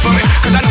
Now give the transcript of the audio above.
for me, cause I know